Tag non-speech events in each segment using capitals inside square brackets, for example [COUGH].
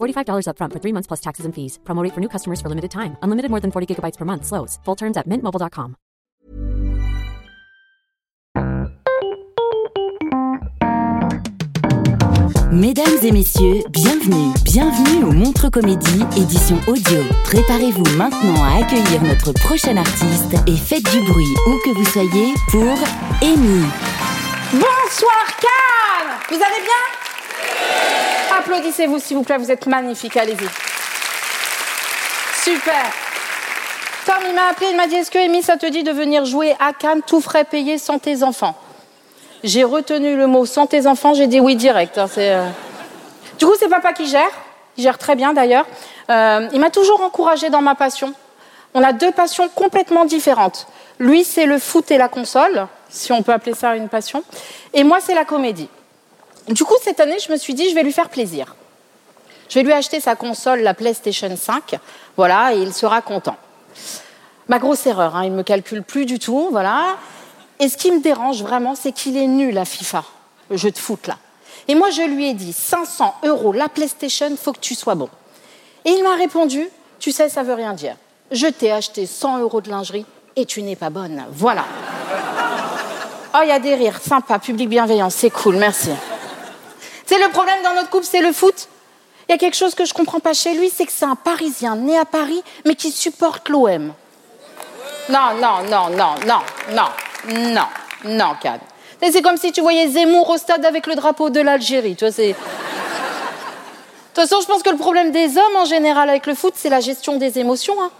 $45 upfront for three months plus taxes and fees. Promo rate for new customers for limited time. Unlimited more than 40 gigabytes per month. Slows. Full terms at mintmobile.com. Mesdames et messieurs, bienvenue, bienvenue au Montre Comédie, édition audio. Préparez-vous maintenant à accueillir notre prochain artiste et faites du bruit où que vous soyez pour Amy. Bonsoir Cannes Vous allez bien? Applaudissez-vous s'il vous plaît, vous êtes magnifique, allez-y. Super Tom, il m'a appelé, il m'a dit Est-ce que Amy, ça te dit de venir jouer à Cannes, tout frais payé sans tes enfants? J'ai retenu le mot sans tes enfants, j'ai dit oui direct. hein, euh. Du coup, c'est papa qui gère, il gère très bien d'ailleurs. Euh, il m'a toujours encouragé dans ma passion. On a deux passions complètement différentes. Lui, c'est le foot et la console, si on peut appeler ça une passion. Et moi, c'est la comédie. Du coup, cette année, je me suis dit, je vais lui faire plaisir. Je vais lui acheter sa console, la PlayStation 5, voilà, et il sera content. Ma grosse erreur, hein, il ne me calcule plus du tout, voilà. Et ce qui me dérange vraiment, c'est qu'il est nul à FIFA, le jeu de foot là. Et moi, je lui ai dit 500 euros la PlayStation, faut que tu sois bon. Et il m'a répondu, tu sais, ça veut rien dire. Je t'ai acheté 100 euros de lingerie et tu n'es pas bonne. Voilà. Oh, il y a des rires, sympa, public bienveillant, c'est cool, merci. C'est le problème dans notre couple, c'est le foot. Il y a quelque chose que je comprends pas chez lui, c'est que c'est un Parisien né à Paris, mais qui supporte l'OM. Non, non, non, non, non, non, non, non, Cad. C'est comme si tu voyais Zemmour au stade avec le drapeau de l'Algérie. Tu vois. De toute façon, je pense que le problème des hommes en général avec le foot, c'est la gestion des émotions. hein.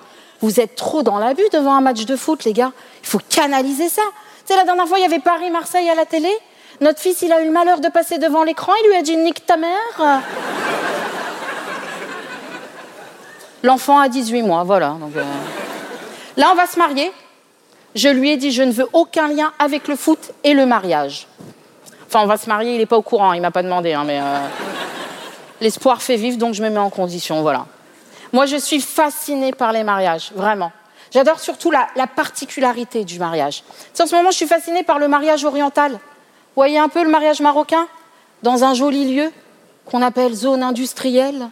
Vous êtes trop dans l'abus devant un match de foot, les gars. Il faut canaliser ça. Tu sais, la dernière fois, il y avait Paris-Marseille à la télé. Notre fils, il a eu le malheur de passer devant l'écran. Il lui a dit Nique ta mère. L'enfant a 18 mois, voilà. Euh, Là, on va se marier. Je lui ai dit Je ne veux aucun lien avec le foot et le mariage. Enfin, on va se marier, il n'est pas au courant, il m'a pas demandé, hein, mais. euh, L'espoir fait vivre, donc je me mets en condition, voilà. Moi, je suis fascinée par les mariages, vraiment. J'adore surtout la, la particularité du mariage. En ce moment, je suis fascinée par le mariage oriental. Voyez un peu le mariage marocain Dans un joli lieu qu'on appelle zone industrielle?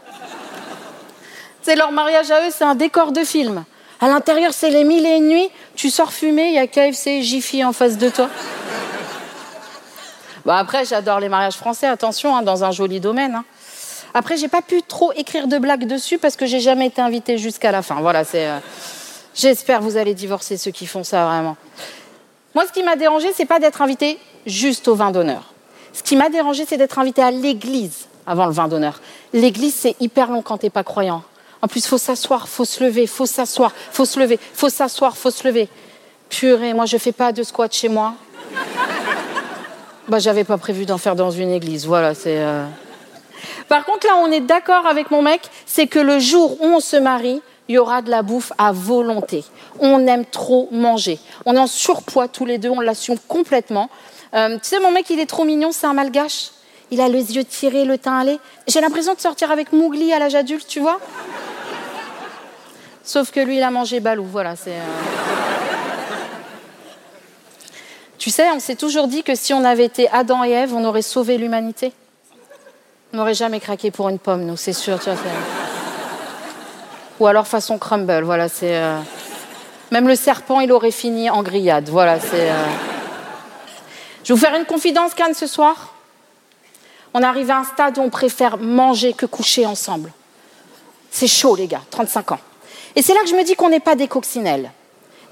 C'est leur mariage à eux, c'est un décor de film. À l'intérieur, c'est les mille et une nuits. Tu sors fumer, il y a KFC et Jiffy en face de toi. Bon, après, j'adore les mariages français, attention, hein, dans un joli domaine. hein. Après, j'ai pas pu trop écrire de blagues dessus parce que j'ai jamais été invitée jusqu'à la fin. Voilà, c'est. euh, J'espère vous allez divorcer ceux qui font ça vraiment. Moi, ce qui m'a dérangé, c'est pas d'être invitée juste au vin d'honneur. Ce qui m'a dérangé, c'est d'être invitée à l'église avant le vin d'honneur. L'église, c'est hyper long quand t'es pas croyant. En plus, faut s'asseoir, faut se lever, faut s'asseoir, faut se lever, faut s'asseoir, faut se lever. Purée, moi, je fais pas de squat chez moi. Bah, j'avais pas prévu d'en faire dans une église. Voilà, c'est. euh, Par contre, là, on est d'accord avec mon mec, c'est que le jour où on se marie, il y aura de la bouffe à volonté. On aime trop manger. On est en surpoids tous les deux, on l'assume complètement. Euh, tu sais, mon mec, il est trop mignon, c'est un malgache. Il a les yeux tirés, le teint allé. J'ai l'impression de sortir avec Mougli à l'âge adulte, tu vois. Sauf que lui, il a mangé Balou, voilà, c'est. euh, Tu sais, on s'est toujours dit que si on avait été Adam et Ève, on aurait sauvé l'humanité. On n'aurait jamais craqué pour une pomme, nous, c'est sûr. Tu vois, Ou alors façon crumble, voilà, c'est. euh, Même le serpent, il aurait fini en grillade, voilà, c'est. euh, Je vais vous faire une confidence, Cannes, ce soir. On arrive à un stade où on préfère manger que coucher ensemble. C'est chaud, les gars, 35 ans. Et c'est là que je me dis qu'on n'est pas des coccinelles.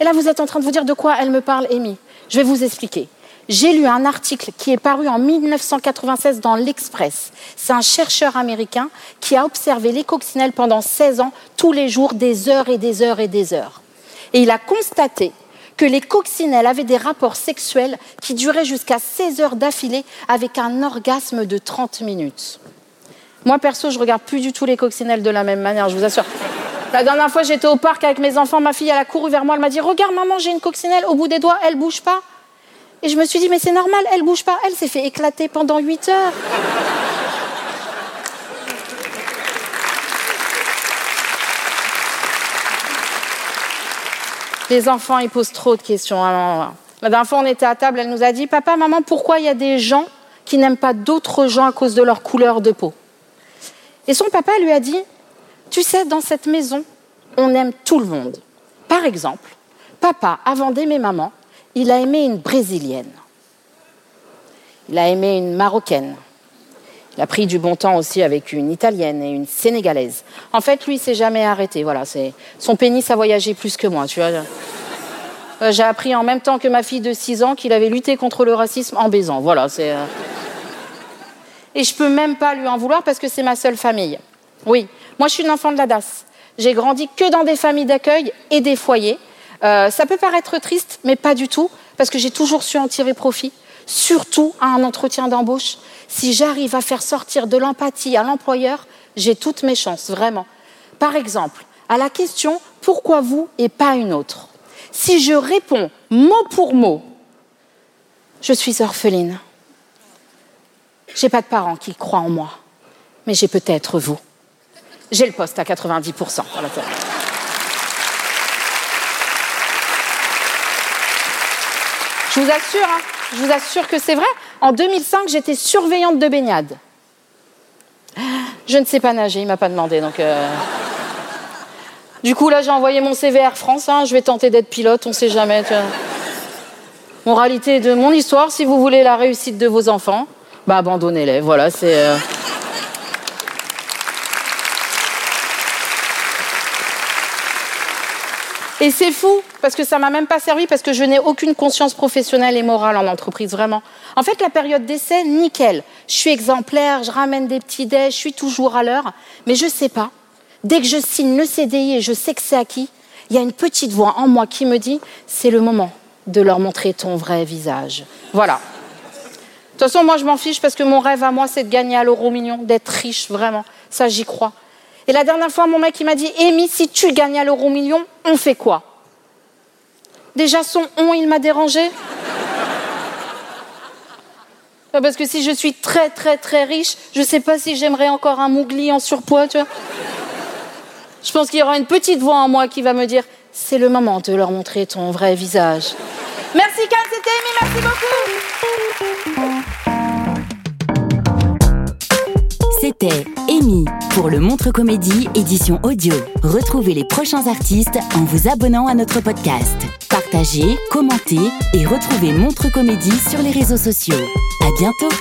Et là, vous êtes en train de vous dire de quoi elle me parle, Amy. Je vais vous expliquer. J'ai lu un article qui est paru en 1996 dans l'Express. C'est un chercheur américain qui a observé les coccinelles pendant 16 ans, tous les jours, des heures et des heures et des heures. Et il a constaté que les coccinelles avaient des rapports sexuels qui duraient jusqu'à 16 heures d'affilée avec un orgasme de 30 minutes. Moi, perso, je regarde plus du tout les coccinelles de la même manière, je vous assure. La dernière fois, j'étais au parc avec mes enfants, ma fille, elle a couru vers moi, elle m'a dit Regarde, maman, j'ai une coccinelle au bout des doigts, elle bouge pas. Et je me suis dit Mais c'est normal, elle bouge pas. Elle s'est fait éclater pendant 8 heures. Les enfants, ils posent trop de questions. la dernière fois, on était à table, elle nous a dit Papa, maman, pourquoi il y a des gens qui n'aiment pas d'autres gens à cause de leur couleur de peau? Et son papa lui a dit Tu sais, dans cette maison, on aime tout le monde. Par exemple, papa, avant d'aimer maman, il a aimé une brésilienne. Il a aimé une marocaine. Il a pris du bon temps aussi avec une italienne et une sénégalaise. En fait, lui, il s'est jamais arrêté. Voilà, c'est son pénis a voyagé plus que moi. Tu. Euh, j'ai appris en même temps que ma fille de 6 ans qu'il avait lutté contre le racisme en baisant. Voilà, c'est. Euh. Et je peux même pas lui en vouloir parce que c'est ma seule famille. Oui, moi, je suis une enfant de la DAS. J'ai grandi que dans des familles d'accueil et des foyers. Euh, ça peut paraître triste, mais pas du tout, parce que j'ai toujours su en tirer profit, surtout à un entretien d'embauche. Si j'arrive à faire sortir de l'empathie à l'employeur, j'ai toutes mes chances, vraiment. Par exemple, à la question pourquoi vous et pas une autre? Si je réponds mot pour mot, je suis orpheline. J'ai pas de parents qui croient en moi, mais j'ai peut-être vous. J'ai le poste à 90%. Je vous assure, hein, je vous assure que c'est vrai. En 2005, j'étais surveillante de baignade. Je ne sais pas nager, il m'a pas demandé, donc. Euh. Du coup, là, j'ai envoyé mon CV Air France. Hein, je vais tenter d'être pilote, on ne sait jamais. Moralité de mon histoire, si vous voulez la réussite de vos enfants, bah abandonnez-les. Voilà, c'est. Euh. Et c'est fou, parce que ça m'a même pas servi, parce que je n'ai aucune conscience professionnelle et morale en entreprise, vraiment. En fait, la période d'essai, nickel. Je suis exemplaire, je ramène des petits dés, je suis toujours à l'heure. Mais je sais pas. Dès que je signe le CDI et je sais que c'est acquis, il y a une petite voix en moi qui me dit c'est le moment de leur montrer ton vrai visage. Voilà. De toute façon, moi, je m'en fiche parce que mon rêve à moi, c'est de gagner à l'euro million, d'être riche, vraiment. Ça, j'y crois. Et la dernière fois, mon mec, il m'a dit Amy, si tu gagnes à l'euro million, on fait quoi? Déjà, son on, il m'a dérangé. [LAUGHS] Parce que si je suis très, très, très riche, je ne sais pas si j'aimerais encore un mougli en surpoids, tu vois. Je pense qu'il y aura une petite voix en moi qui va me dire c'est le moment de leur montrer ton vrai visage. Merci, Kat, c'était Amy, merci beaucoup. C'était Amy pour le Montre Comédie édition audio. Retrouvez les prochains artistes en vous abonnant à notre podcast. Partagez, commentez et retrouvez Montre Comédie sur les réseaux sociaux. À bientôt!